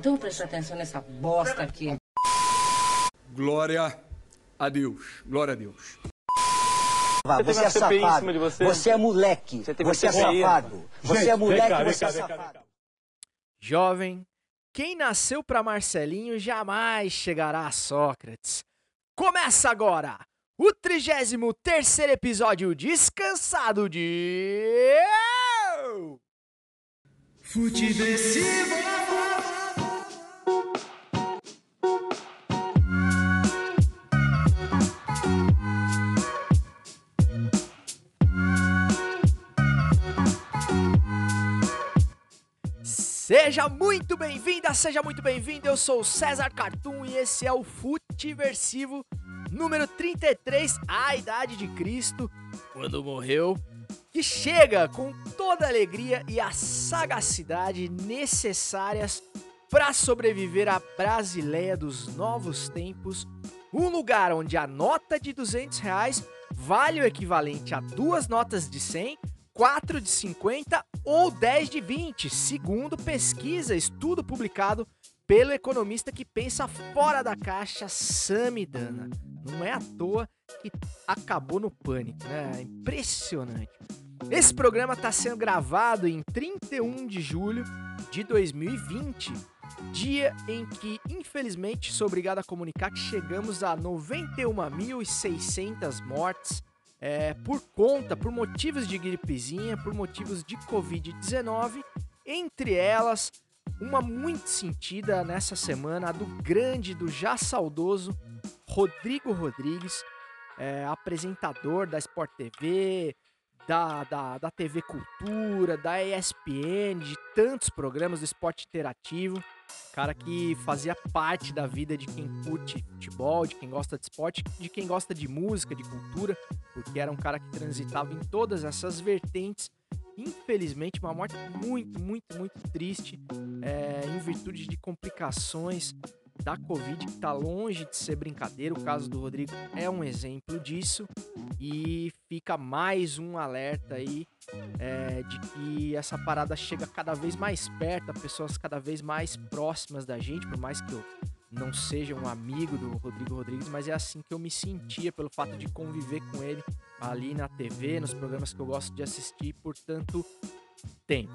Então presta atenção nessa bosta aqui. Glória a Deus. Glória a Deus. Você, Você, é CPI em safado. cima de você? Você é moleque. Você Você, é safado. Você é moleque, você é safado. Jovem, quem nasceu para Marcelinho jamais chegará a Sócrates. Começa agora o 33 episódio descansado de. Futeversivo! Seja muito bem-vinda, seja muito bem-vindo. Eu sou o César Cartoon e esse é o Futiversivo número 33, a idade de Cristo, quando morreu, que chega com toda a alegria e a sagacidade necessárias para sobreviver à Brasileia dos novos tempos, um lugar onde a nota de 200 reais vale o equivalente a duas notas de 100 4 de 50 ou 10 de 20, segundo pesquisa, estudo publicado pelo economista que pensa fora da caixa, Samidana. Não é à toa que acabou no pânico, né? É Impressionante. Esse programa está sendo gravado em 31 de julho de 2020, dia em que, infelizmente, sou obrigado a comunicar que chegamos a 91.600 mortes é, por conta, por motivos de gripezinha, por motivos de Covid-19, entre elas, uma muito sentida nessa semana, a do grande, do já saudoso Rodrigo Rodrigues, é, apresentador da Sport TV, da, da, da TV Cultura, da ESPN, de tantos programas do esporte interativo. Cara que fazia parte da vida de quem curte futebol, de quem gosta de esporte, de quem gosta de música, de cultura, porque era um cara que transitava em todas essas vertentes. Infelizmente, uma morte muito, muito, muito triste, é, em virtude de complicações da Covid, que está longe de ser brincadeira. O caso do Rodrigo é um exemplo disso. E fica mais um alerta aí é, de que essa parada chega cada vez mais perto, a pessoas cada vez mais próximas da gente, por mais que eu não seja um amigo do Rodrigo Rodrigues, mas é assim que eu me sentia pelo fato de conviver com ele ali na TV, nos programas que eu gosto de assistir por tanto tempo.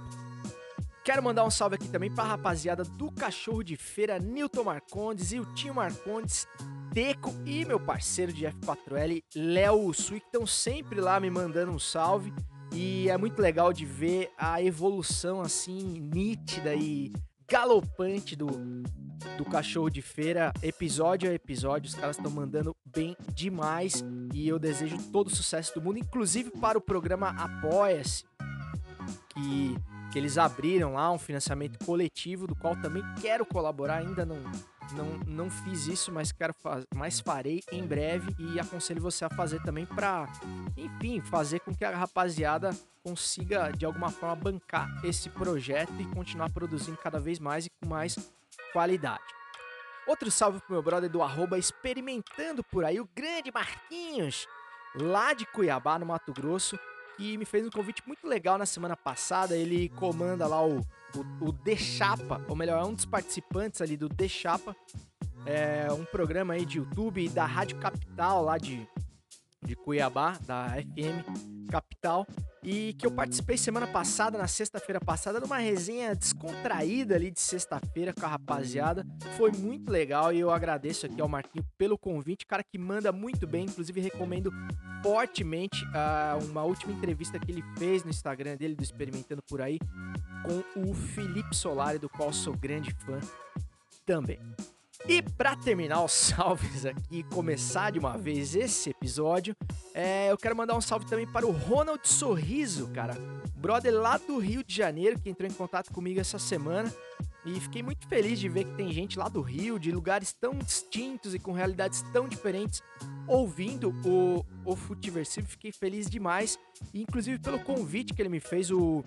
Quero mandar um salve aqui também pra rapaziada do Cachorro de Feira, Newton Marcondes e o Tinho Marcondes, Teco e meu parceiro de F4L, Léo Sui, que estão sempre lá me mandando um salve. E é muito legal de ver a evolução assim nítida e galopante do, do Cachorro de Feira, episódio a episódio. Os caras estão mandando bem demais e eu desejo todo o sucesso do mundo, inclusive para o programa Apoia-se, que que eles abriram lá um financiamento coletivo, do qual também quero colaborar, ainda não não, não fiz isso, mas quero faz, mas farei em breve e aconselho você a fazer também para, enfim, fazer com que a rapaziada consiga de alguma forma bancar esse projeto e continuar produzindo cada vez mais e com mais qualidade. Outro salve pro meu brother do arroba experimentando por aí, o grande Marquinhos, lá de Cuiabá, no Mato Grosso que me fez um convite muito legal na semana passada. Ele comanda lá o, o, o The Chapa, ou melhor, é um dos participantes ali do The Chapa. É um programa aí de YouTube da Rádio Capital, lá de, de Cuiabá, da FM Capital. E que eu participei semana passada, na sexta-feira passada, numa resenha descontraída ali de sexta-feira com a rapaziada. Foi muito legal e eu agradeço aqui ao Marquinho pelo convite, cara que manda muito bem, inclusive recomendo fortemente uh, uma última entrevista que ele fez no Instagram dele, do Experimentando Por Aí, com o Felipe Solari, do qual sou grande fã também. E para terminar os salves aqui começar de uma vez esse episódio, é, eu quero mandar um salve também para o Ronald Sorriso, cara. Brother lá do Rio de Janeiro que entrou em contato comigo essa semana. E fiquei muito feliz de ver que tem gente lá do Rio, de lugares tão distintos e com realidades tão diferentes, ouvindo o, o Futiversivo. Fiquei feliz demais. Inclusive pelo convite que ele me fez, o,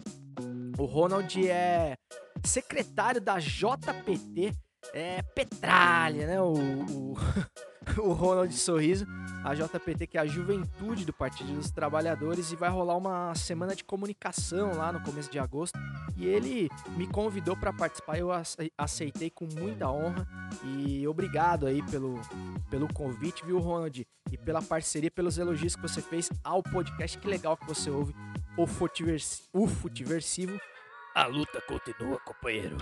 o Ronald é secretário da JPT, é petralha, né? O, o, o Ronald Sorriso, a JPT, que é a juventude do Partido dos Trabalhadores, e vai rolar uma semana de comunicação lá no começo de agosto. E ele me convidou para participar, eu aceitei com muita honra e obrigado aí pelo, pelo convite, viu, Ronald? E pela parceria, pelos elogios que você fez ao podcast. Que legal que você ouve o, Futiversi o Futiversivo. A luta continua, companheiro.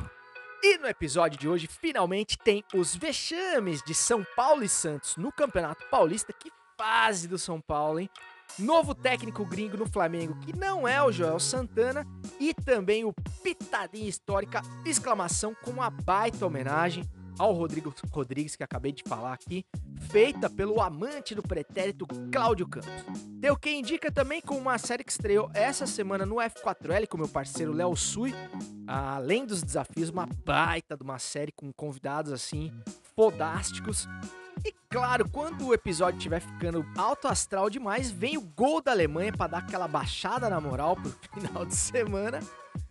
E no episódio de hoje, finalmente tem os vexames de São Paulo e Santos no Campeonato Paulista. Que fase do São Paulo, hein? Novo técnico gringo no Flamengo, que não é o Joel Santana. E também o Pitadinha Histórica, exclamação com uma baita homenagem ao Rodrigo Rodrigues, que acabei de falar aqui, feita pelo amante do pretérito Cláudio Campos. Deu quem indica também com uma série que estreou essa semana no F4L com meu parceiro Léo Sui, além dos desafios, uma baita de uma série com convidados assim fodásticos. E claro, quando o episódio estiver ficando alto astral demais, vem o gol da Alemanha para dar aquela baixada na moral pro final de semana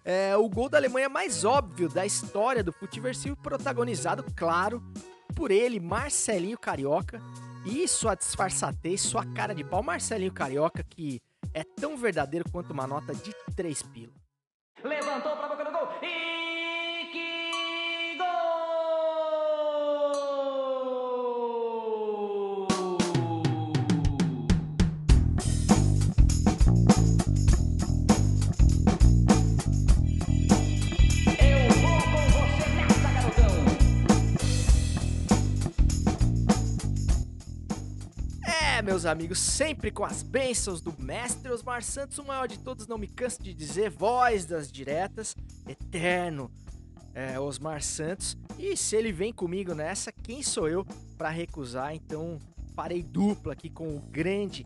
é o gol da Alemanha mais óbvio da história do futeversivo, protagonizado, claro, por ele, Marcelinho Carioca, e sua disfarçatez, sua cara de pau, Marcelinho Carioca, que é tão verdadeiro quanto uma nota de três pila. Levantou pra boca do meus amigos, sempre com as bênçãos do mestre Osmar Santos, o maior de todos, não me canso de dizer, voz das diretas, eterno é, Osmar Santos. E se ele vem comigo nessa, quem sou eu para recusar? Então farei dupla aqui com o grande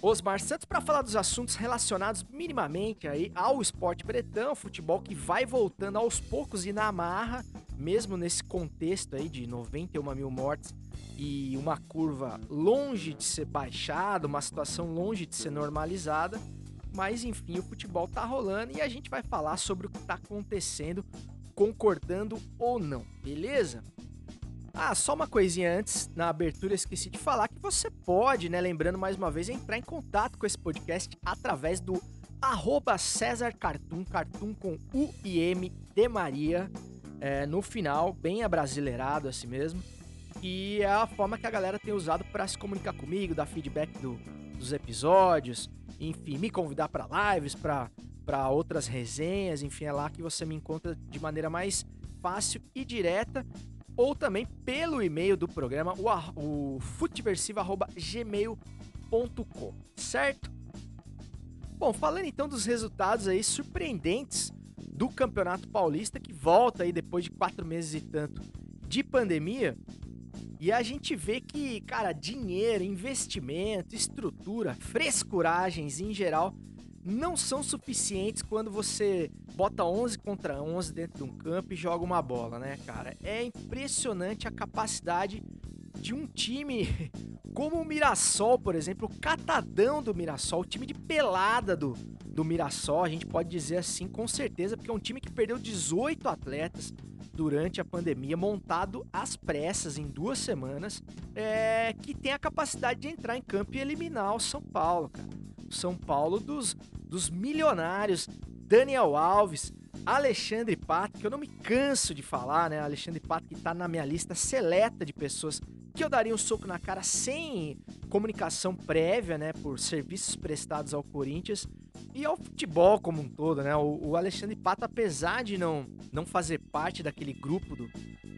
Osmar Santos para falar dos assuntos relacionados minimamente aí ao esporte bretão, futebol que vai voltando aos poucos e na marra, mesmo nesse contexto aí de 91 mil mortes e uma curva longe de ser baixada, uma situação longe de ser normalizada. Mas enfim, o futebol tá rolando e a gente vai falar sobre o que tá acontecendo, concordando ou não, beleza? Ah, só uma coisinha antes, na abertura esqueci de falar que você pode, né, lembrando mais uma vez, entrar em contato com esse podcast através do arroba César Cartoon, Cartoon com U e M de Maria, é, no final, bem abrasileirado assim mesmo. E é a forma que a galera tem usado para se comunicar comigo, dar feedback do, dos episódios, enfim, me convidar para lives, para outras resenhas, enfim, é lá que você me encontra de maneira mais fácil e direta, ou também pelo e-mail do programa, o, o futeversivo.gmail.com, certo? Bom, falando então dos resultados aí surpreendentes do Campeonato Paulista, que volta aí depois de quatro meses e tanto de pandemia, e a gente vê que, cara, dinheiro, investimento, estrutura, frescuragens em geral não são suficientes quando você bota 11 contra 11 dentro de um campo e joga uma bola, né, cara? É impressionante a capacidade de um time como o Mirassol, por exemplo, o catadão do Mirassol, o time de pelada do, do Mirassol, a gente pode dizer assim com certeza, porque é um time que perdeu 18 atletas, durante a pandemia, montado às pressas em duas semanas, é, que tem a capacidade de entrar em campo e eliminar o São Paulo, cara. O São Paulo dos, dos milionários, Daniel Alves, Alexandre Pato, que eu não me canso de falar, né? Alexandre Pato que tá na minha lista seleta de pessoas que eu daria um soco na cara sem comunicação prévia, né? Por serviços prestados ao Corinthians e ao futebol como um todo, né? O, o, Alexandre Pato, apesar de não, não fazer parte daquele grupo do,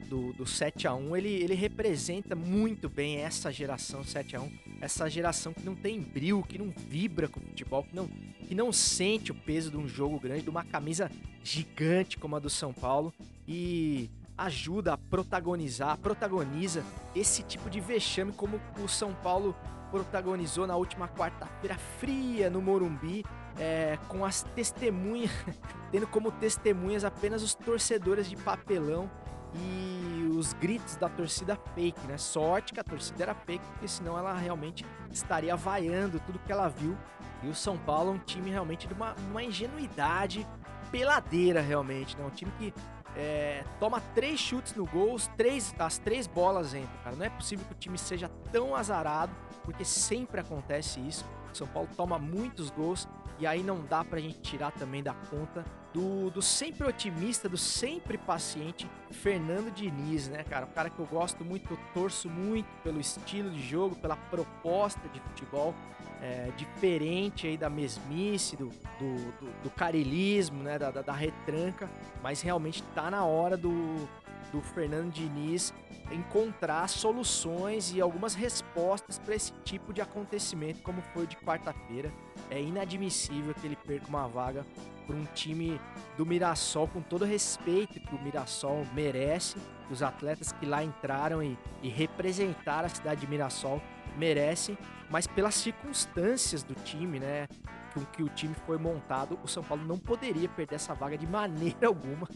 do, do 7 a 1 ele, ele representa muito bem essa geração 7 a 1 essa geração que não tem brilho, que não vibra com o futebol, que não, que não sente o peso de um jogo grande, de uma camisa gigante como a do São Paulo e ajuda a protagonizar, protagoniza esse tipo de vexame como o São Paulo protagonizou na última quarta-feira fria no Morumbi, é, com as testemunhas, tendo como testemunhas apenas os torcedores de papelão e os gritos da torcida fake, né? Sorte que a torcida era fake, porque senão ela realmente estaria vaiando tudo que ela viu. E o São Paulo é um time realmente de uma, uma ingenuidade peladeira, realmente, né? Um time que é, toma três chutes no gol, os três, as três bolas entram, cara. Não é possível que o time seja tão azarado, porque sempre acontece isso. O São Paulo toma muitos gols e aí não dá pra gente tirar também da conta do, do sempre otimista, do sempre paciente Fernando Diniz, né, cara? Um cara que eu gosto muito, eu torço muito pelo estilo de jogo, pela proposta de futebol é, diferente aí da mesmice, do, do, do, do carilismo, né, da, da, da, retranca, mas realmente tá na hora do, do Fernando Diniz encontrar soluções e algumas respostas para esse tipo de acontecimento, como foi de quarta-feira. É inadmissível que ele perca uma vaga para um time do Mirassol, com todo o respeito que o Mirassol merece, os atletas que lá entraram e, e representaram a cidade de Mirassol merecem, mas pelas circunstâncias do time, né? Com que o time foi montado, o São Paulo não poderia perder essa vaga de maneira alguma,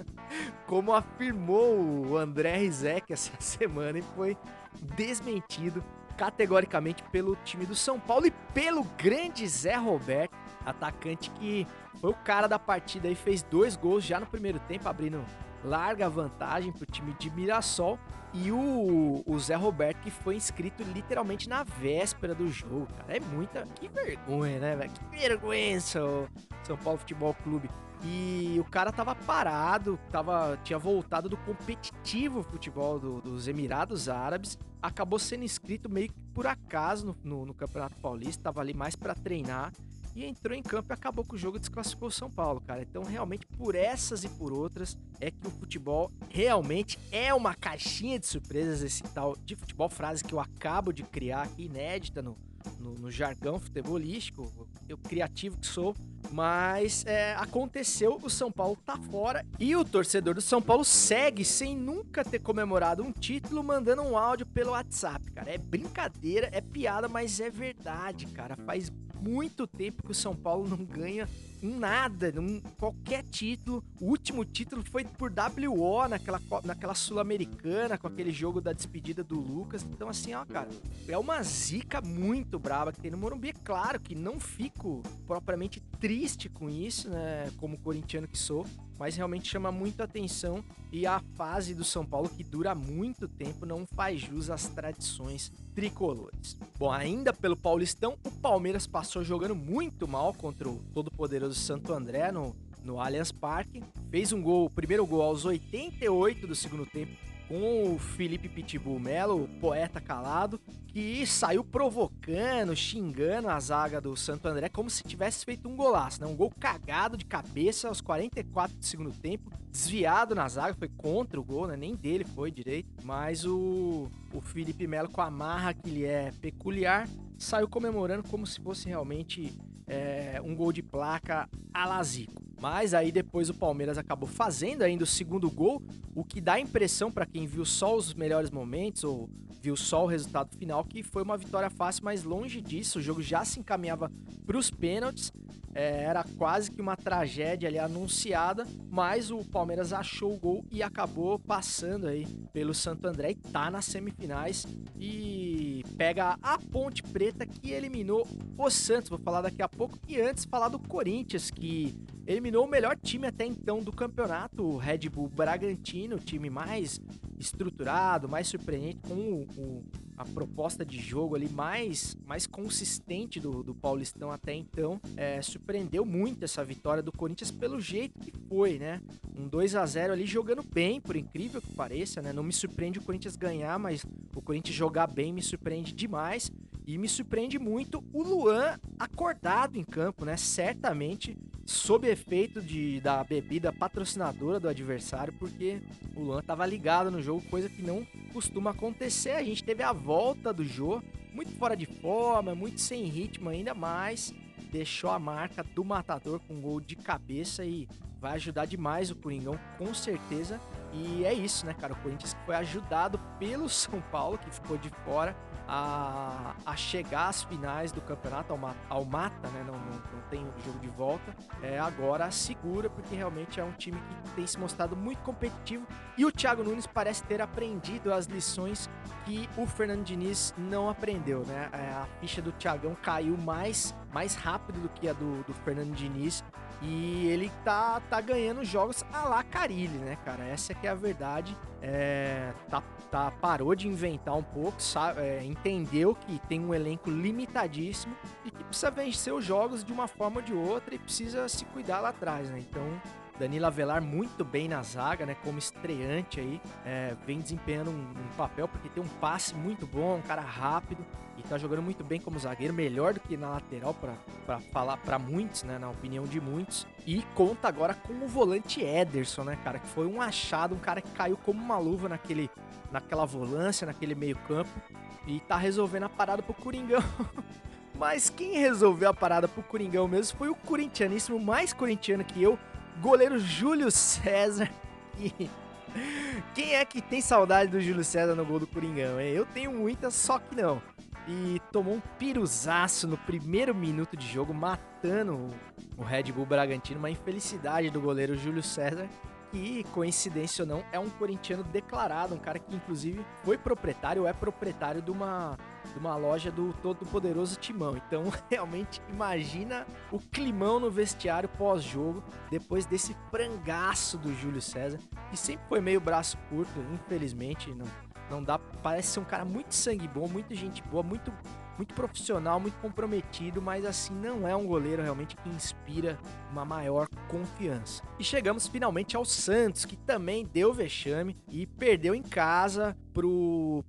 como afirmou o André Rizek essa semana e foi desmentido categoricamente pelo time do São Paulo e pelo grande Zé Roberto, atacante que foi o cara da partida e fez dois gols já no primeiro tempo, abrindo larga vantagem para o time de Mirassol. E o, o Zé Roberto, que foi inscrito literalmente na véspera do jogo, cara. É muita. Que vergonha, né, velho? Que vergonha, São, São Paulo Futebol Clube. E o cara tava parado, tava, tinha voltado do competitivo futebol do, dos Emirados Árabes, acabou sendo inscrito meio que por acaso no, no, no Campeonato Paulista, tava ali mais para treinar e entrou em campo e acabou com o jogo e desclassificou o São Paulo, cara. Então, realmente, por essas e por outras, é que o futebol realmente é uma caixinha de surpresas, esse tal de futebol, frase que eu acabo de criar inédita no, no, no jargão futebolístico, eu criativo que sou, mas é, aconteceu, o São Paulo tá fora e o torcedor do São Paulo segue sem nunca ter comemorado um título, mandando um áudio pelo WhatsApp, cara. É brincadeira, é piada, mas é verdade, cara. Faz muito tempo que o São Paulo não ganha nada, num, qualquer título. O último título foi por WO naquela, naquela Sul-Americana, com aquele jogo da despedida do Lucas. Então, assim, ó, cara, é uma zica muito braba que tem no Morumbi. É claro que não fico propriamente triste com isso, né? Como corintiano que sou mas realmente chama muito atenção e a fase do São Paulo, que dura muito tempo, não faz jus às tradições tricolores. Bom, ainda pelo Paulistão, o Palmeiras passou jogando muito mal contra o todo-poderoso Santo André no, no Allianz Parque. Fez um gol, primeiro gol aos 88 do segundo tempo, com o Felipe Pitbull Melo, poeta calado, que saiu provocando, xingando a zaga do Santo André como se tivesse feito um golaço, né? Um gol cagado de cabeça aos 44 do segundo tempo, desviado na zaga, foi contra o gol, né? Nem dele foi direito, mas o, o Felipe Melo, com a marra que lhe é peculiar, saiu comemorando como se fosse realmente é, um gol de placa a Lazico. Mas aí depois o Palmeiras acabou fazendo ainda o segundo gol, o que dá a impressão para quem viu só os melhores momentos ou viu só o resultado final que foi uma vitória fácil, mas longe disso, o jogo já se encaminhava para os pênaltis. É, era quase que uma tragédia ali anunciada, mas o Palmeiras achou o gol e acabou passando aí pelo Santo André e tá nas semifinais e pega a Ponte Preta que eliminou o Santos. Vou falar daqui a pouco e antes falar do Corinthians que eliminou o melhor time até então do campeonato, o Red Bull Bragantino, o time mais estruturado, mais surpreendente, com o, o, a proposta de jogo ali mais, mais consistente do, do Paulistão até então. É, surpreendeu muito essa vitória do Corinthians pelo jeito que foi, né? Um 2 a 0 ali jogando bem, por incrível que pareça, né? Não me surpreende o Corinthians ganhar, mas o Corinthians jogar bem me surpreende demais. E me surpreende muito o Luan acordado em campo, né? Certamente sob efeito de, da bebida patrocinadora do adversário, porque o Luan estava ligado no jogo, coisa que não costuma acontecer. A gente teve a volta do Jô, muito fora de forma, muito sem ritmo ainda, mas deixou a marca do matador com um gol de cabeça e vai ajudar demais o Coringão, com certeza. E é isso, né, cara? O Corinthians foi ajudado pelo São Paulo, que ficou de fora, a, a chegar às finais do campeonato, ao, ao mata, né? Não, não, não tem jogo de volta. É, agora segura, porque realmente é um time que tem se mostrado muito competitivo. E o Thiago Nunes parece ter aprendido as lições que o Fernando Diniz não aprendeu, né? É, a ficha do Thiagão caiu mais mais rápido do que a do, do Fernando Diniz. E ele tá, tá ganhando jogos a la Carilli, né, cara? Essa que é a verdade. É, tá, tá, parou de inventar um pouco, sabe, é, entendeu que tem um elenco limitadíssimo e que precisa vencer os jogos de uma forma ou de outra e precisa se cuidar lá atrás, né? Então, Danilo Avelar muito bem na zaga, né? Como estreante aí, é, vem desempenhando um, um, papel porque tem um passe muito bom, um cara rápido e tá jogando muito bem como zagueiro, melhor do que na lateral para falar para muitos, né? Na opinião de muitos. E conta agora com o volante Ederson, né, cara? Que foi um achado, um cara que caiu como uma luva naquele, naquela volância, naquele meio campo e tá resolvendo a parada pro Coringão. Mas quem resolveu a parada pro Coringão mesmo foi o corintianíssimo, mais corintiano que eu, goleiro Júlio César. Quem é que tem saudade do Júlio César no gol do Coringão? Eu tenho muita, só que não. E tomou um piruzaço no primeiro minuto de jogo, matando o Red Bull Bragantino. Uma infelicidade do goleiro Júlio César, que, coincidência ou não, é um corintiano declarado, um cara que inclusive foi proprietário, ou é proprietário de uma, de uma loja do todo poderoso Timão. Então, realmente, imagina o climão no vestiário pós-jogo, depois desse frangaço do Júlio César, que sempre foi meio braço curto, infelizmente, não, não dá, parece ser um cara muito sangue bom, muita gente boa, muito muito profissional, muito comprometido, mas assim não é um goleiro realmente que inspira uma maior confiança. E chegamos finalmente ao Santos, que também deu vexame e perdeu em casa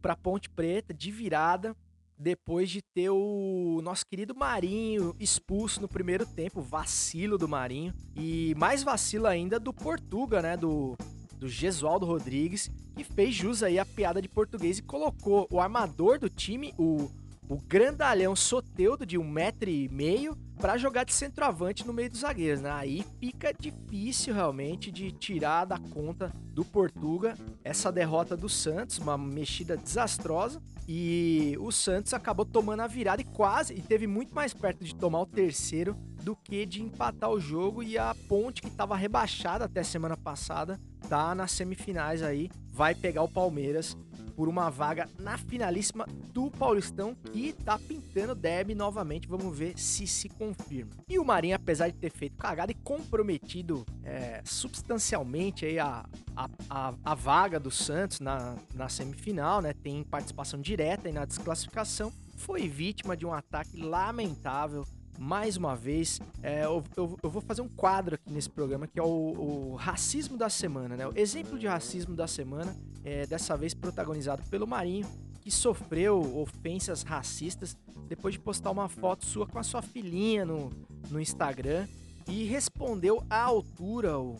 para Ponte Preta de virada. Depois de ter o nosso querido Marinho expulso no primeiro tempo, vacilo do Marinho. E mais vacilo ainda do Portuga, né? Do, do Gesualdo Rodrigues, que fez jus aí a piada de português e colocou o armador do time, o o grandalhão Soteudo de um metro e meio para jogar de centroavante no meio dos zagueiros, né? Aí fica difícil realmente de tirar da conta do Portuga essa derrota do Santos, uma mexida desastrosa. E o Santos acabou tomando a virada e quase, e teve muito mais perto de tomar o terceiro do que de empatar o jogo. E a Ponte, que estava rebaixada até semana passada, tá nas semifinais aí, vai pegar o Palmeiras por uma vaga na finalíssima do Paulistão que tá pintando derby novamente. Vamos ver se se confirma. E o Marinho, apesar de ter feito cagada e comprometido é, substancialmente aí a, a, a, a, vaga do Santos na, na semifinal, né? Tem participação direta aí na desclassificação. Foi vítima de um ataque lamentável mais uma vez. É, eu, eu, eu, vou fazer um quadro aqui nesse programa que é o, o racismo da semana, né? O exemplo de racismo da semana, é, dessa vez protagonizado pelo Marinho, que sofreu ofensas racistas depois de postar uma foto sua com a sua filhinha no, no Instagram e respondeu à altura o,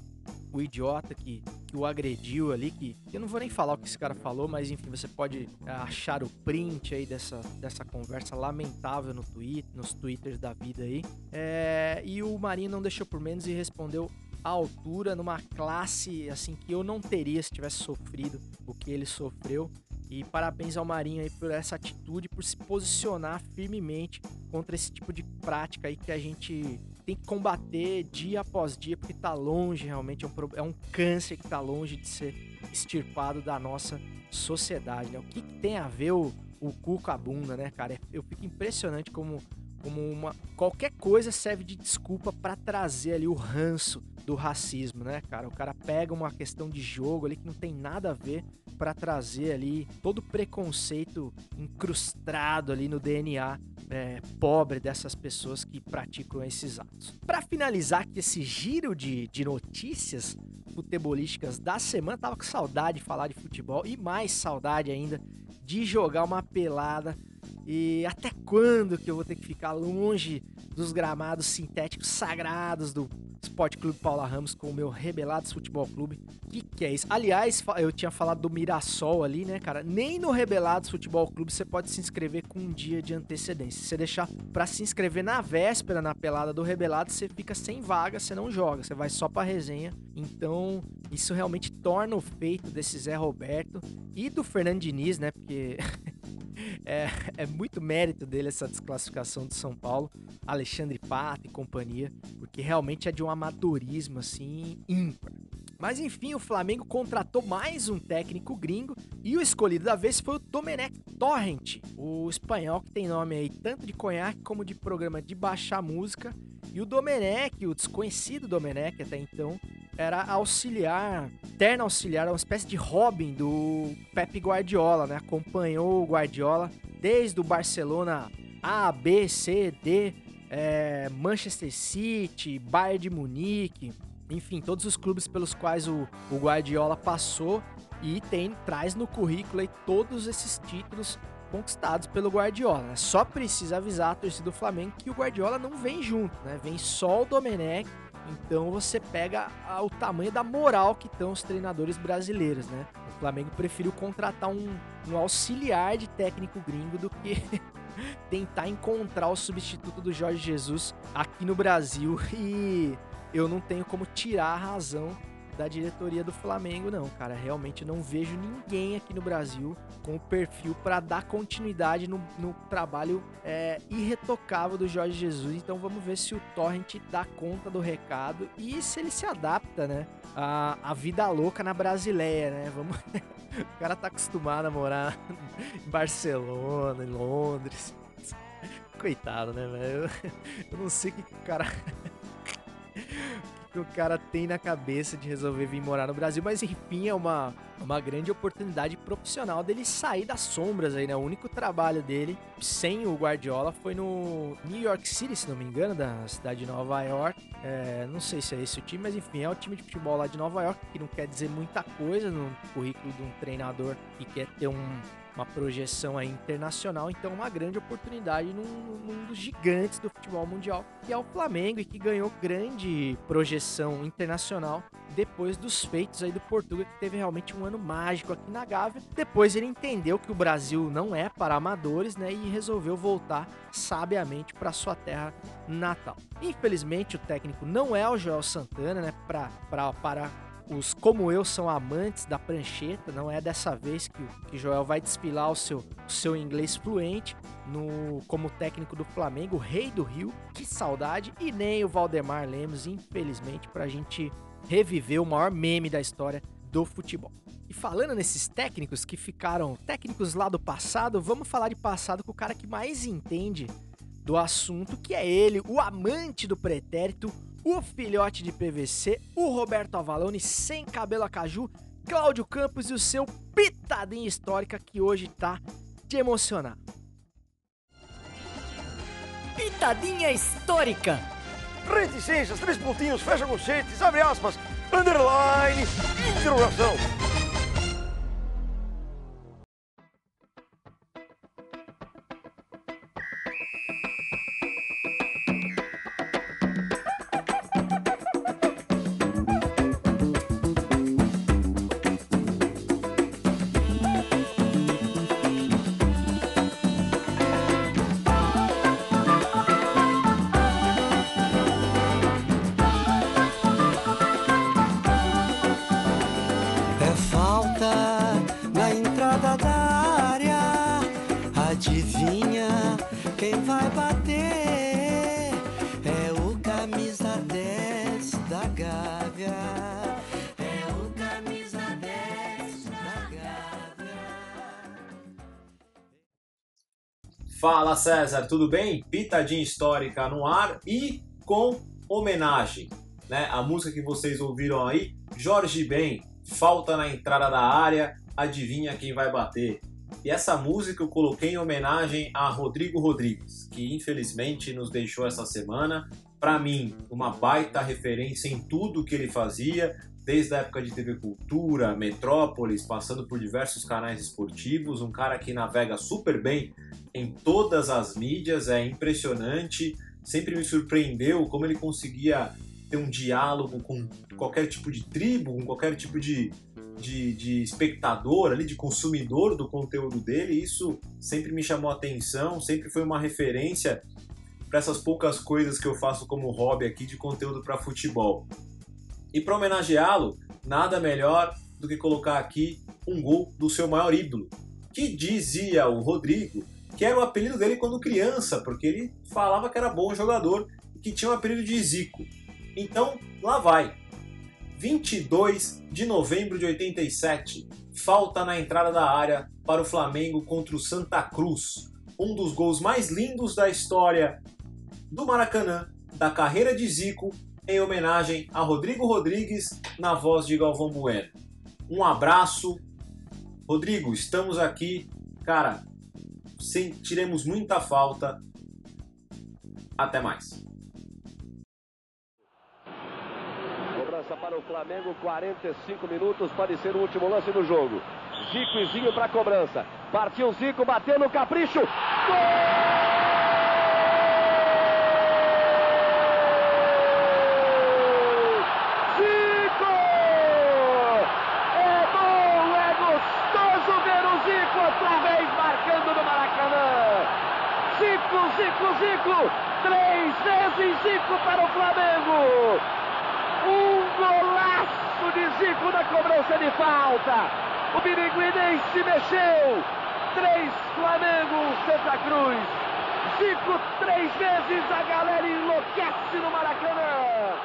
o idiota que, que o agrediu ali, que, eu não vou nem falar o que esse cara falou, mas enfim, você pode é, achar o print aí dessa, dessa conversa lamentável no Twitter, nos twitters da vida aí. É, e o Marinho não deixou por menos e respondeu à altura, numa classe assim que eu não teria se tivesse sofrido o que ele sofreu. E parabéns ao Marinho aí por essa atitude, por se posicionar firmemente contra esse tipo de prática aí que a gente tem que combater dia após dia, porque tá longe realmente, é um, é um câncer que tá longe de ser extirpado da nossa sociedade, né? O que, que tem a ver o, o cu com a bunda, né, cara? Eu fico impressionante como, como uma, qualquer coisa serve de desculpa para trazer ali o ranço do racismo, né, cara? O cara pega uma questão de jogo ali que não tem nada a ver para trazer ali todo o preconceito incrustado ali no DNA é, pobre dessas pessoas que praticam esses atos. Para finalizar aqui esse giro de, de notícias futebolísticas da semana, tava com saudade de falar de futebol e mais saudade ainda de jogar uma pelada. E até quando que eu vou ter que ficar longe dos gramados sintéticos sagrados do Esporte Clube Paula Ramos com o meu Rebelados Futebol Clube. Que que é isso? Aliás, eu tinha falado do Mirassol ali, né, cara? Nem no Rebelados Futebol Clube você pode se inscrever com um dia de antecedência. Se você deixar para se inscrever na véspera na pelada do Rebelado, você fica sem vaga, você não joga, você vai só para resenha. Então, isso realmente torna o feito desse Zé Roberto e do Fernando Diniz, né? Porque é, é, muito mérito dele essa desclassificação do São Paulo, Alexandre Pato e companhia, porque realmente é de um amadorismo assim ímpar. Mas enfim, o Flamengo contratou mais um técnico gringo e o escolhido da vez foi o Domenech Torrent, o espanhol que tem nome aí tanto de conhaque como de programa de baixar música. E o Domenech, o desconhecido Domenech até então, era auxiliar, terno auxiliar, uma espécie de Robin do Pep Guardiola, né? Acompanhou o Guardiola desde o Barcelona A, B, C, D, é, Manchester City, Bayern de Munique, enfim, todos os clubes pelos quais o, o Guardiola passou e tem traz no currículo aí todos esses títulos conquistados pelo Guardiola. Né? Só precisa avisar a torcida do Flamengo que o Guardiola não vem junto, né? Vem só o Domenech. Então você pega o tamanho da moral que estão os treinadores brasileiros, né? O Flamengo preferiu contratar um, um auxiliar de técnico gringo do que tentar encontrar o substituto do Jorge Jesus aqui no Brasil e eu não tenho como tirar a razão da diretoria do Flamengo, não, cara. Realmente não vejo ninguém aqui no Brasil com o perfil para dar continuidade no, no trabalho é, irretocável do Jorge Jesus. Então vamos ver se o Torrent dá conta do recado e se ele se adapta, né? A, a vida louca na Brasileia, né? Vamos. o cara tá acostumado a morar em Barcelona, em Londres. Coitado, né, velho? Eu não sei o que o cara que o cara tem na cabeça de resolver vir morar no Brasil, mas enfim, é uma, uma grande oportunidade profissional dele sair das sombras aí, né? O único trabalho dele sem o Guardiola foi no New York City, se não me engano, da cidade de Nova York. É, não sei se é esse o time, mas enfim, é o time de futebol lá de Nova York, que não quer dizer muita coisa no currículo de um treinador que quer ter um uma projeção aí internacional, então uma grande oportunidade num, num, dos gigantes do futebol mundial, que é o Flamengo e que ganhou grande projeção internacional depois dos feitos aí do Portugal, que teve realmente um ano mágico aqui na Gávea. Depois ele entendeu que o Brasil não é para amadores, né, e resolveu voltar sabiamente para sua terra natal. Infelizmente o técnico não é o Joel Santana, né, para para os como eu são amantes da prancheta, não é dessa vez que, que Joel vai desfilar o seu, o seu inglês fluente no como técnico do Flamengo, rei do Rio, que saudade, e nem o Valdemar Lemos, infelizmente, para a gente reviver o maior meme da história do futebol. E falando nesses técnicos que ficaram técnicos lá do passado, vamos falar de passado com o cara que mais entende do assunto, que é ele, o amante do pretérito, o filhote de PVC, o Roberto Avalone sem cabelo a caju, Cláudio Campos e o seu pitadinha histórica que hoje tá de emocionar. Pitadinha histórica. Reticências, três pontinhos, fecha conchetes, abre aspas, underline, interrogação. César, tudo bem? Pitadinha histórica no ar e com homenagem, né? A música que vocês ouviram aí, Jorge Ben, falta na entrada da área, adivinha quem vai bater. E essa música eu coloquei em homenagem a Rodrigo Rodrigues, que infelizmente nos deixou essa semana. Para mim, uma baita referência em tudo que ele fazia, desde a época de TV Cultura, Metrópolis, passando por diversos canais esportivos, um cara que navega super bem em todas as mídias, é impressionante. Sempre me surpreendeu como ele conseguia ter um diálogo com qualquer tipo de tribo, com qualquer tipo de, de, de espectador, ali, de consumidor do conteúdo dele. Isso sempre me chamou atenção, sempre foi uma referência para essas poucas coisas que eu faço como hobby aqui de conteúdo para futebol. E para homenageá-lo, nada melhor do que colocar aqui um gol do seu maior ídolo, que dizia o Rodrigo que era o apelido dele quando criança, porque ele falava que era bom jogador e que tinha o apelido de Zico. Então, lá vai. 22 de novembro de 87. Falta na entrada da área para o Flamengo contra o Santa Cruz. Um dos gols mais lindos da história do Maracanã, da carreira de Zico, em homenagem a Rodrigo Rodrigues na voz de Galvão Bueno. Um abraço. Rodrigo, estamos aqui. Cara, sentiremos muita falta. Até mais. Cobrança para o Flamengo, 45 minutos, pode ser o último lance do jogo. Zico e Zinho para cobrança. Partiu Zico, bateu no capricho. Gol! Zico! É bom, é gostoso ver o Zico outra vez marcando no Maracanã. Zico, Zico, Zico! Três vezes Zico para o Flamengo! Um golaço de Zico na cobrança de falta. O Biriguinense mexeu. Três Flamengo, Santa Cruz. Zico três vezes, a galera enlouquece no Maracanã.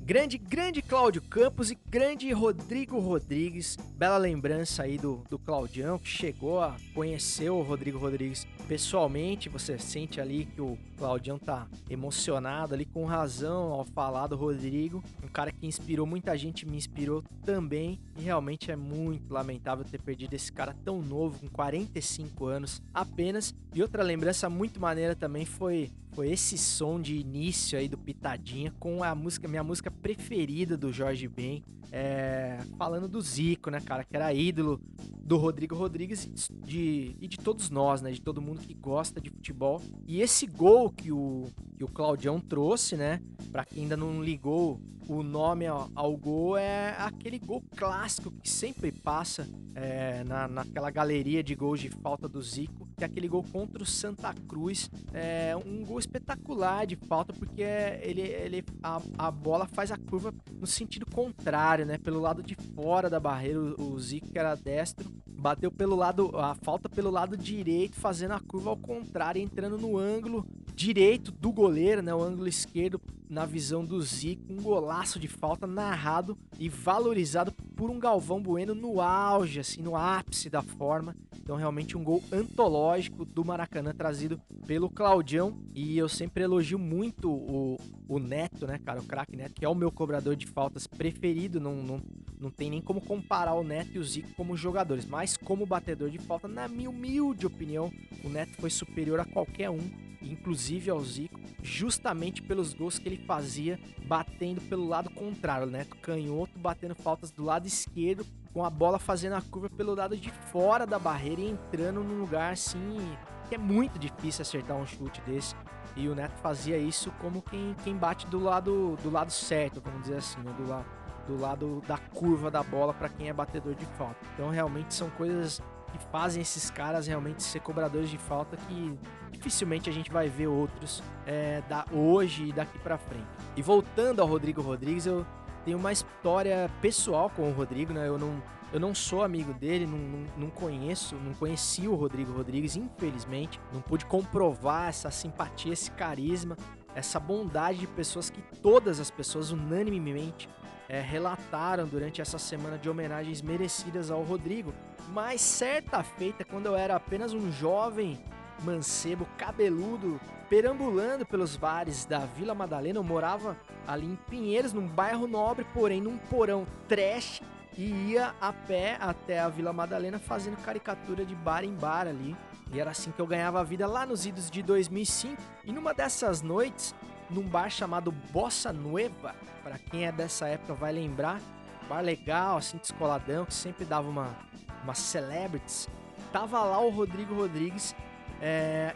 Grande, grande Cláudio Campos e grande Rodrigo Rodrigues. Bela lembrança aí do, do Claudião, que chegou a conhecer o Rodrigo Rodrigues pessoalmente. Você sente ali que o Claudião tá emocionado ali, com razão, ao falar do Rodrigo. Um cara que inspirou muita gente, me inspirou também. E realmente é muito lamentável ter perdido esse cara tão novo, com 45 anos apenas. E outra lembrança muito maneira também foi foi esse som de início aí do Pitadinha com a música, minha música preferida do Jorge Ben, é, falando do Zico, né, cara, que era ídolo do Rodrigo Rodrigues de, e de todos nós, né, de todo mundo que gosta de futebol. E esse gol que o, que o Claudião trouxe, né, para quem ainda não ligou o nome ao, ao, gol, é aquele gol clássico que sempre passa é, na, naquela galeria de gols de falta do Zico, que é aquele gol contra o Santa Cruz. É um gol espetacular de falta, porque ele, ele, a, a bola faz a curva no sentido contrário, né? Pelo lado de fora da barreira, o, o Zico, que era destro, bateu pelo lado, a falta pelo lado direito, fazendo a curva ao contrário, entrando no ângulo direito do goleiro, né? O ângulo esquerdo na visão do Zico, um golaço de falta narrado e valorizado por um Galvão Bueno no auge, assim, no ápice da forma. Então, realmente um gol antológico do Maracanã trazido pelo Claudião. E eu sempre elogio muito o, o Neto, né, cara? O craque Neto, que é o meu cobrador de faltas preferido. Não, não, não tem nem como comparar o Neto e o Zico como jogadores. Mas como batedor de falta, na minha humilde opinião, o Neto foi superior a qualquer um inclusive ao Zico, justamente pelos gols que ele fazia batendo pelo lado contrário, né? Canhoto batendo faltas do lado esquerdo, com a bola fazendo a curva pelo lado de fora da barreira e entrando num lugar assim que é muito difícil acertar um chute desse. E o Neto fazia isso como quem, quem bate do lado do lado certo, vamos dizer assim, né? do, lado, do lado da curva da bola para quem é batedor de falta. Então realmente são coisas que fazem esses caras realmente ser cobradores de falta que dificilmente a gente vai ver outros é, da hoje e daqui para frente. E voltando ao Rodrigo Rodrigues, eu tenho uma história pessoal com o Rodrigo, né? Eu não, eu não sou amigo dele, não, não, não conheço, não conheci o Rodrigo Rodrigues, infelizmente. Não pude comprovar essa simpatia, esse carisma, essa bondade de pessoas que todas as pessoas unanimemente é, relataram durante essa semana de homenagens merecidas ao Rodrigo. Mas certa feita, quando eu era apenas um jovem mancebo, cabeludo, perambulando pelos bares da Vila Madalena, eu morava ali em Pinheiros, num bairro nobre, porém num porão trash, e ia a pé até a Vila Madalena fazendo caricatura de bar em bar ali. E era assim que eu ganhava a vida lá nos idos de 2005. E numa dessas noites, num bar chamado Bossa Nueva, para quem é dessa época vai lembrar, bar legal, assim, descoladão, que sempre dava uma, uma celebrities. Tava lá o Rodrigo Rodrigues, é,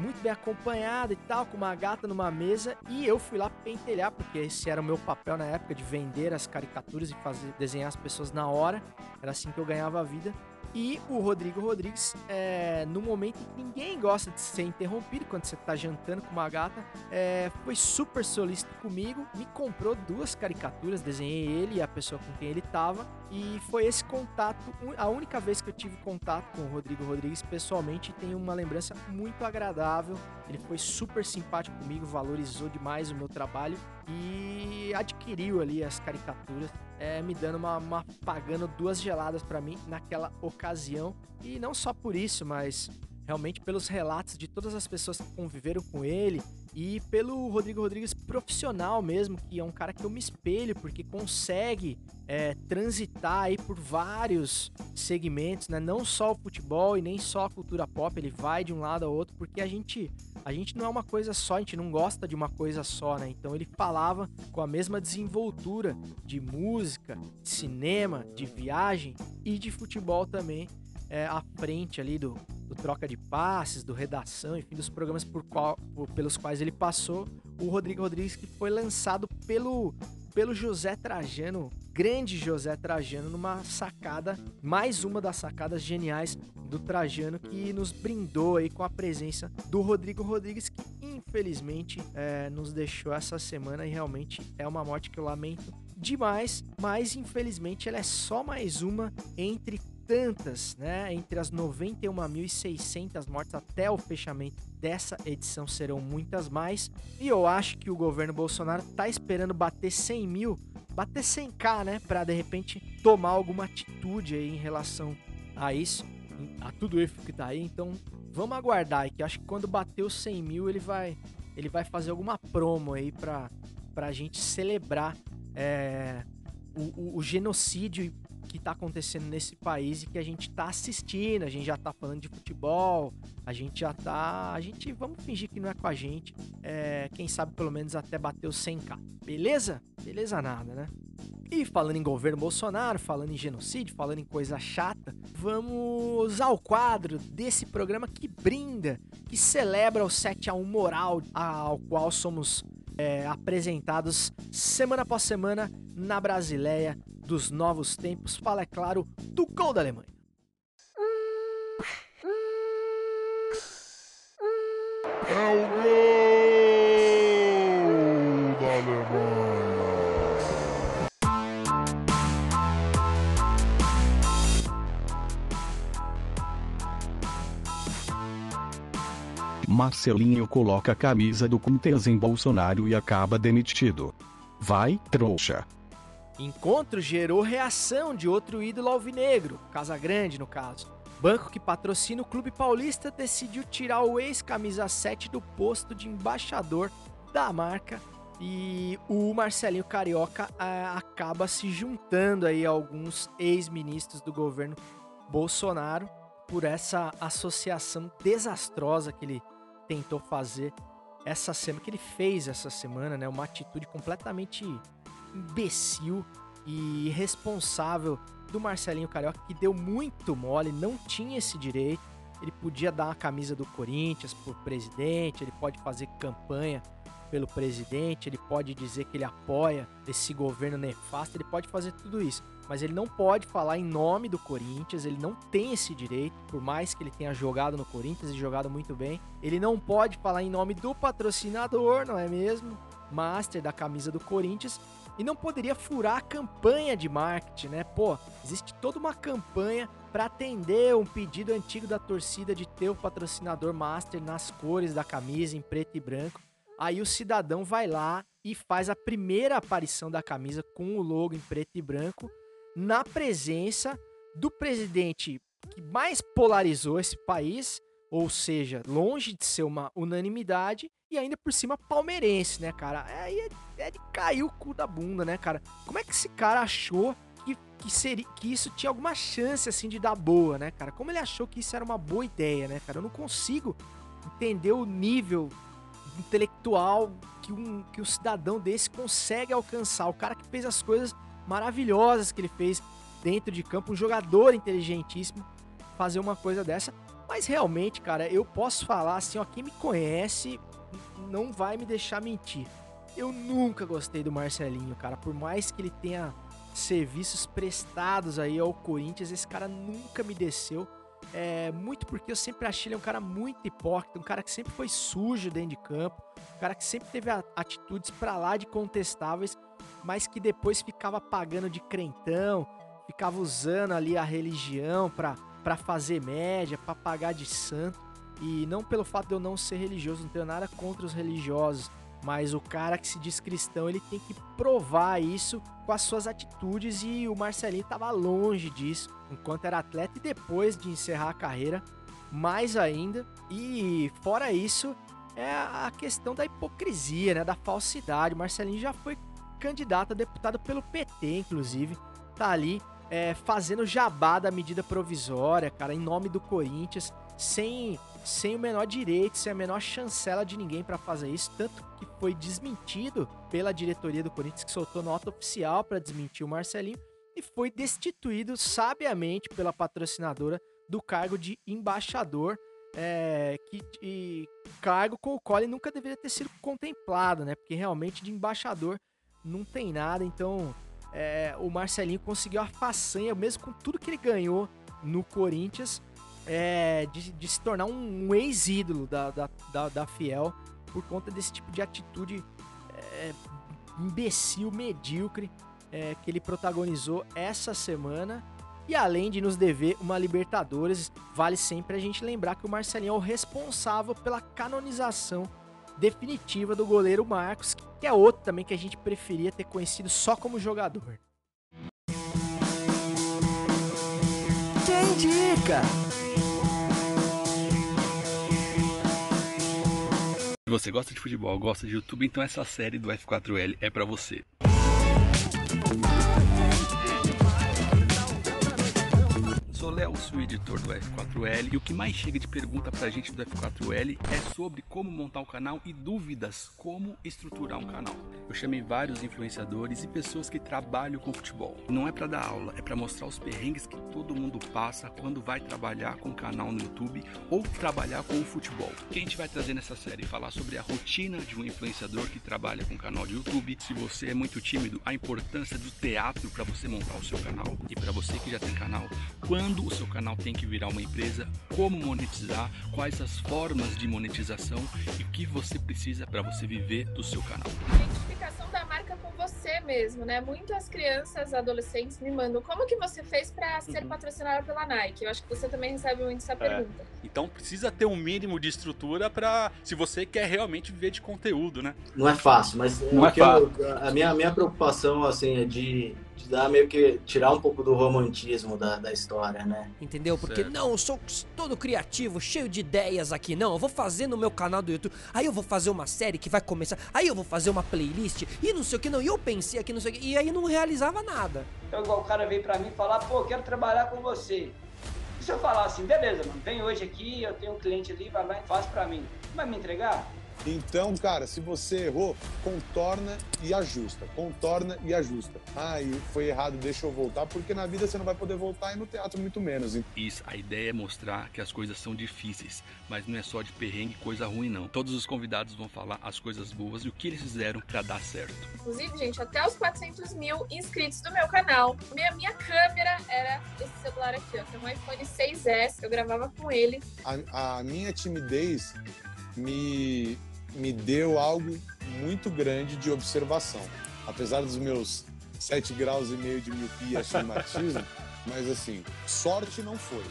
muito bem acompanhado e tal, com uma gata numa mesa, e eu fui lá pentelhar, porque esse era o meu papel na época de vender as caricaturas e fazer desenhar as pessoas na hora. Era assim que eu ganhava a vida. E o Rodrigo Rodrigues, é, no momento em que ninguém gosta de ser interrompido, quando você tá jantando com uma gata, é, foi super solícito comigo, me comprou duas caricaturas, desenhei ele e a pessoa com quem ele tava, e foi esse contato, a única vez que eu tive contato com o Rodrigo Rodrigues pessoalmente, tem uma lembrança muito agradável Ele foi super simpático comigo, valorizou demais o meu trabalho e adquiriu ali as caricaturas, é, me dando uma, uma pagando duas geladas para mim naquela ocasião. E não só por isso, mas realmente pelos relatos de todas as pessoas que conviveram com ele e pelo Rodrigo Rodrigues profissional mesmo, que é um cara que eu me espelho porque consegue é, transitar aí por vários segmentos, né? Não só o futebol e nem só a cultura pop, ele vai de um lado ao outro porque a gente a gente não é uma coisa só, a gente não gosta de uma coisa só, né? Então ele falava com a mesma desenvoltura de música, de cinema, de viagem e de futebol também é, à frente ali do, do troca de passes, do redação, enfim, dos programas por qual, por, pelos quais ele passou. O Rodrigo Rodrigues que foi lançado pelo pelo José Trajano, grande José Trajano, numa sacada, mais uma das sacadas geniais do Trajano que nos brindou aí com a presença do Rodrigo Rodrigues, que infelizmente é, nos deixou essa semana e realmente é uma morte que eu lamento demais, mas infelizmente ela é só mais uma entre tantas, né? Entre as 91.600 mortes até o fechamento dessa edição serão muitas mais. E eu acho que o governo Bolsonaro tá esperando bater 100 mil, bater 100k, né? Para de repente tomar alguma atitude aí em relação a isso, a tudo isso que tá aí. Então vamos aguardar que acho que quando bater os 100 mil ele vai, ele vai fazer alguma promo aí para pra gente celebrar é, o, o, o genocídio que está acontecendo nesse país e que a gente está assistindo, a gente já está falando de futebol, a gente já tá. A gente. Vamos fingir que não é com a gente. É, quem sabe pelo menos até bater os 100k. Beleza? Beleza nada, né? E falando em governo Bolsonaro, falando em genocídio, falando em coisa chata, vamos ao quadro desse programa que brinda, que celebra o 7 a 1 moral ao qual somos é, apresentados semana após semana na Brasileia dos novos tempos. Fala, é claro, do gol da Alemanha. É o gol Marcelinho coloca a camisa do Corinthians em Bolsonaro e acaba demitido. Vai, trouxa. Encontro gerou reação de outro ídolo alvinegro, Casa Grande no caso. Banco que patrocina o Clube Paulista decidiu tirar o ex-camisa 7 do posto de embaixador da marca e o Marcelinho Carioca a, acaba se juntando aí a alguns ex-ministros do governo Bolsonaro por essa associação desastrosa que ele tentou fazer essa semana, que ele fez essa semana, né? Uma atitude completamente imbecil e irresponsável do Marcelinho Carioca, que deu muito mole, não tinha esse direito. Ele podia dar uma camisa do Corinthians pro presidente, ele pode fazer campanha pelo presidente, ele pode dizer que ele apoia esse governo nefasto, ele pode fazer tudo isso mas ele não pode falar em nome do Corinthians, ele não tem esse direito, por mais que ele tenha jogado no Corinthians e jogado muito bem. Ele não pode falar em nome do patrocinador, não é mesmo? Master da camisa do Corinthians. E não poderia furar a campanha de marketing, né? Pô, existe toda uma campanha para atender um pedido antigo da torcida de ter o patrocinador Master nas cores da camisa, em preto e branco. Aí o cidadão vai lá e faz a primeira aparição da camisa com o logo em preto e branco na presença do presidente que mais polarizou esse país, ou seja, longe de ser uma unanimidade, e ainda por cima palmeirense, né, cara? Aí é, é, de cair o cu da bunda, né, cara? Como é que esse cara achou que, que, seria, que isso tinha alguma chance, assim, de dar boa, né, cara? Como ele achou que isso era uma boa ideia, né, cara? Eu não consigo entender o nível intelectual que um, que um cidadão desse consegue alcançar. O cara que fez as coisas maravilhosas que ele fez dentro de campo, um jogador inteligentíssimo fazer uma coisa dessa. Mas realmente, cara, eu posso falar assim, ó, quem me conhece não vai me deixar mentir. Eu nunca gostei do Marcelinho, cara, por mais que ele tenha serviços prestados aí ao Corinthians, esse cara nunca me desceu. É, muito porque eu sempre achei ele um cara muito hipócrita, um cara que sempre foi sujo dentro de campo, um cara que sempre teve atitudes para lá de contestáveis mas que depois ficava pagando de crentão, ficava usando ali a religião para fazer média, para pagar de santo. E não pelo fato de eu não ser religioso, não tenho nada contra os religiosos, mas o cara que se diz cristão, ele tem que provar isso com as suas atitudes e o Marcelinho estava longe disso enquanto era atleta e depois de encerrar a carreira, mais ainda. E fora isso, é a questão da hipocrisia, né, da falsidade. O Marcelinho já foi candidato a deputado pelo PT, inclusive, tá ali é, fazendo jabá da medida provisória, cara, em nome do Corinthians, sem, sem o menor direito, sem a menor chancela de ninguém para fazer isso, tanto que foi desmentido pela diretoria do Corinthians, que soltou nota oficial para desmentir o Marcelinho, e foi destituído sabiamente pela patrocinadora do cargo de embaixador, é, que, e, cargo com o qual ele nunca deveria ter sido contemplado, né? Porque realmente de embaixador não tem nada, então é, o Marcelinho conseguiu a façanha, mesmo com tudo que ele ganhou no Corinthians, é, de, de, se tornar um, um ex-ídolo da, da, da, da, Fiel por conta desse tipo de atitude é, imbecil, medíocre é, que ele protagonizou essa semana. E além de nos dever uma Libertadores, vale sempre a gente lembrar que o Marcelinho é o responsável pela canonização definitiva do goleiro Marcos, que é outro também que a gente preferia ter conhecido só como jogador. Quem indica? Se você gosta de futebol, gosta de YouTube, então essa série do F4L é para você. Sou Editor do F4L e o que mais chega de pergunta pra gente do F4L é sobre como montar um canal e dúvidas como estruturar um canal. Eu chamei vários influenciadores e pessoas que trabalham com futebol. Não é para dar aula, é para mostrar os perrengues que todo mundo passa quando vai trabalhar com um canal no YouTube ou trabalhar com o futebol. O que a gente vai trazer nessa série? Falar sobre a rotina de um influenciador que trabalha com um canal de YouTube. Se você é muito tímido, a importância do teatro para você montar o seu canal e para você que já tem canal, quando o seu canal tem que virar uma empresa, como monetizar, quais as formas de monetização e o que você precisa para você viver do seu canal. Identificação da marca com você mesmo, né? Muitas crianças, adolescentes me mandam como que você fez para ser uhum. patrocinada pela Nike. Eu acho que você também recebe muito essa é. pergunta. Então precisa ter um mínimo de estrutura para se você quer realmente viver de conteúdo, né? Não é fácil, mas não é fácil. Eu, a minha, a minha preocupação assim é de de dar meio que tirar um pouco do romantismo da, da história, né? Entendeu? Porque certo. não, eu sou todo criativo, cheio de ideias aqui. Não, eu vou fazer no meu canal do YouTube. Aí eu vou fazer uma série que vai começar. Aí eu vou fazer uma playlist e não sei o que não. E eu pensei aqui, não sei o que. E aí não realizava nada. Então, igual o cara veio pra mim falar, pô, quero trabalhar com você. E se eu falar assim, beleza, mano, vem hoje aqui, eu tenho um cliente ali, vai lá e faz pra mim. Vai me entregar? Então, cara, se você errou, contorna e ajusta. Contorna e ajusta. Ah, e foi errado, deixa eu voltar, porque na vida você não vai poder voltar e no teatro muito menos. Isso, a ideia é mostrar que as coisas são difíceis, mas não é só de perrengue coisa ruim, não. Todos os convidados vão falar as coisas boas e o que eles fizeram para dar certo. Inclusive, gente, até os 400 mil inscritos do meu canal, minha, minha câmera era esse celular aqui, ó, é um iPhone 6S, eu gravava com ele. A, a minha timidez me, me deu algo muito grande de observação. Apesar dos meus 7 graus e meio de miopia e astigmatismo, mas assim, sorte não foi.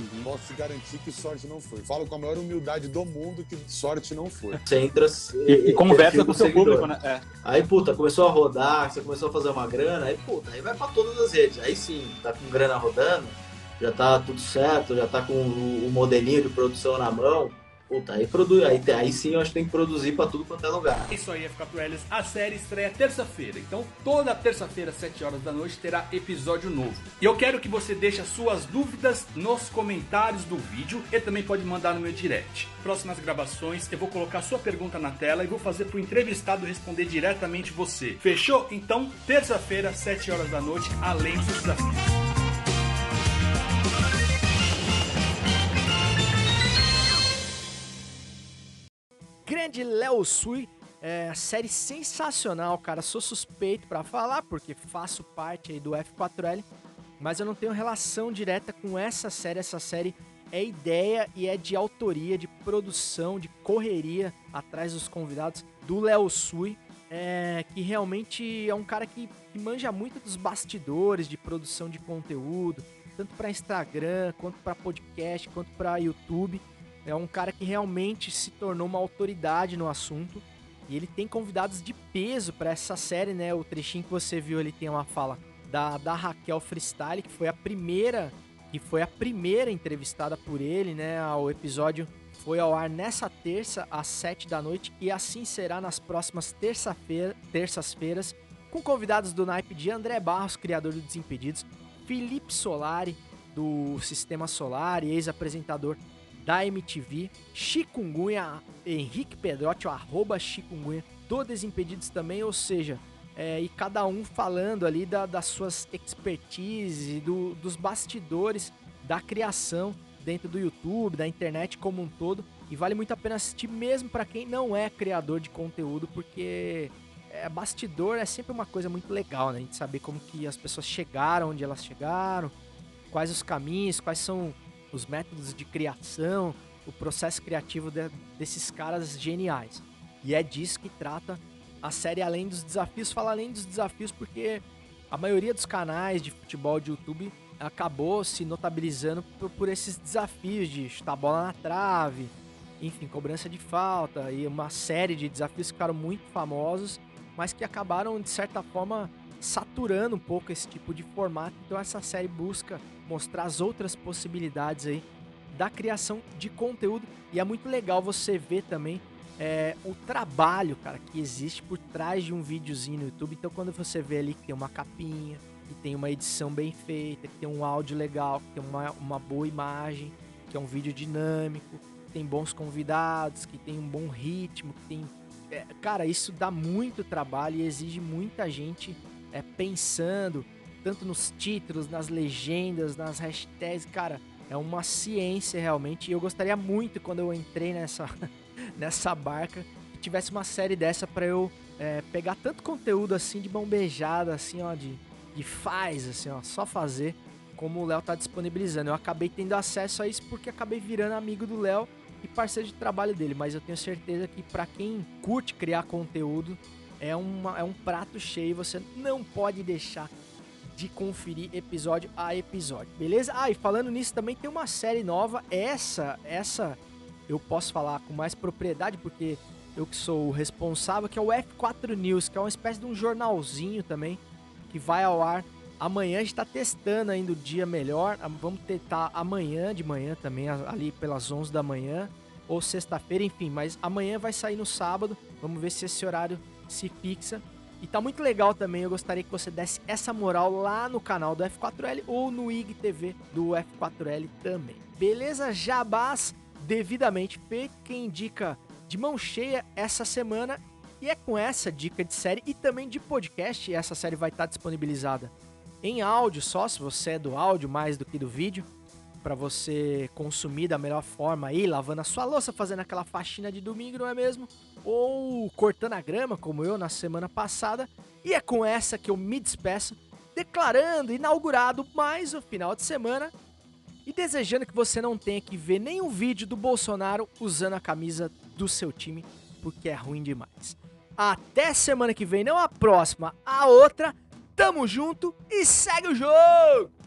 Uhum. Posso te garantir que sorte não foi. Falo com a maior humildade do mundo que sorte não foi. Você entra e, e conversa com o seu público, né? É. Aí, puta, começou a rodar, você começou a fazer uma grana, aí, puta, aí vai pra todas as redes. Aí sim, tá com grana rodando, já tá tudo certo, já tá com o modelinho de produção na mão Puta, aí, produz, aí, aí sim eu acho que tem que produzir pra tudo quanto é lugar. Isso aí, F4 Ls. A série estreia terça-feira. Então, toda terça-feira, 7 horas da noite, terá episódio novo. E eu quero que você deixe as suas dúvidas nos comentários do vídeo e também pode mandar no meu direct. Próximas gravações, eu vou colocar sua pergunta na tela e vou fazer pro entrevistado responder diretamente você. Fechou? Então, terça-feira, 7 horas da noite, além dos desafios. Grande Léo Sui. É, série sensacional, cara. Sou suspeito para falar, porque faço parte aí do F4L, mas eu não tenho relação direta com essa série. Essa série é ideia e é de autoria, de produção, de correria atrás dos convidados do Léo Sui. É, que realmente é um cara que, que manja muito dos bastidores de produção de conteúdo, tanto para Instagram, quanto para podcast, quanto para YouTube. É um cara que realmente se tornou uma autoridade no assunto. E ele tem convidados de peso para essa série, né? O trechinho que você viu ali tem uma fala da, da Raquel Freestyle, que foi a primeira, que foi a primeira entrevistada por ele, né? O episódio foi ao ar nessa terça às 7 da noite e assim será nas próximas terça-feira, terças-feiras, com convidados do naipe de André Barros, criador do Desimpedidos, Felipe Solari, do Sistema Solar e ex-apresentador da MTV, Chikungunya, Henrique Pedrotti, o arroba Chikungunya, do Desimpedidos também, ou seja, é, e cada um falando ali da, das suas expertise, do, dos bastidores da criação dentro do YouTube, da internet como um todo. E vale muito a pena assistir mesmo para quem não é criador de conteúdo, porque é, bastidor é sempre uma coisa muito legal, né? A gente saber como que as pessoas chegaram onde elas chegaram, quais os caminhos, quais são os métodos de criação, o processo criativo de, desses caras geniais. E é disso que trata a série Além dos Desafios. Fala além dos desafios porque a maioria dos canais de futebol de YouTube acabou se notabilizando por, por esses desafios de chutar a bola na trave, enfim, cobrança de falta e uma série de desafios que ficaram muito famosos, mas que acabaram de certa forma saturando um pouco esse tipo de formato. Então essa série busca mostrar as outras possibilidades aí da criação de conteúdo e é muito legal você ver também é, o trabalho, cara, que existe por trás de um videozinho no YouTube. Então quando você vê ali que tem uma capinha, que tem uma edição bem feita, que tem um áudio legal, que tem uma, uma boa imagem, que é um vídeo dinâmico, que tem bons convidados, que tem um bom ritmo, que tem. É, cara, isso dá muito trabalho e exige muita gente é, pensando, tanto nos títulos, nas legendas, nas hashtags, cara, é uma ciência realmente. E eu gostaria muito, quando eu entrei nessa, nessa barca, que tivesse uma série dessa para eu é, pegar tanto conteúdo assim de mão beijada, assim, ó, de e faz, assim, ó, só fazer como o Léo tá disponibilizando. Eu acabei tendo acesso a isso porque acabei virando amigo do Léo e parceiro de trabalho dele, mas eu tenho certeza que para quem curte criar conteúdo é, uma, é um prato cheio, você não pode deixar de conferir episódio a episódio, beleza? Ah, e falando nisso também tem uma série nova, essa, essa eu posso falar com mais propriedade porque eu que sou o responsável, que é o F4 News, que é uma espécie de um jornalzinho também que vai ao ar amanhã. A gente está testando ainda o dia melhor. Vamos tentar amanhã de manhã também, ali pelas 11 da manhã, ou sexta-feira, enfim. Mas amanhã vai sair no sábado. Vamos ver se esse horário se fixa. E tá muito legal também. Eu gostaria que você desse essa moral lá no canal do F4L ou no IGTV do F4L também. Beleza? Jabás devidamente feito. Quem indica de mão cheia essa semana e é com essa dica de série e também de podcast, essa série vai estar disponibilizada em áudio só, se você é do áudio mais do que do vídeo, para você consumir da melhor forma aí, lavando a sua louça, fazendo aquela faxina de domingo, não é mesmo? Ou cortando a grama, como eu na semana passada. E é com essa que eu me despeço, declarando inaugurado mais o final de semana e desejando que você não tenha que ver nenhum vídeo do Bolsonaro usando a camisa do seu time, porque é ruim demais. Até semana que vem, não a próxima, a outra. Tamo junto e segue o jogo!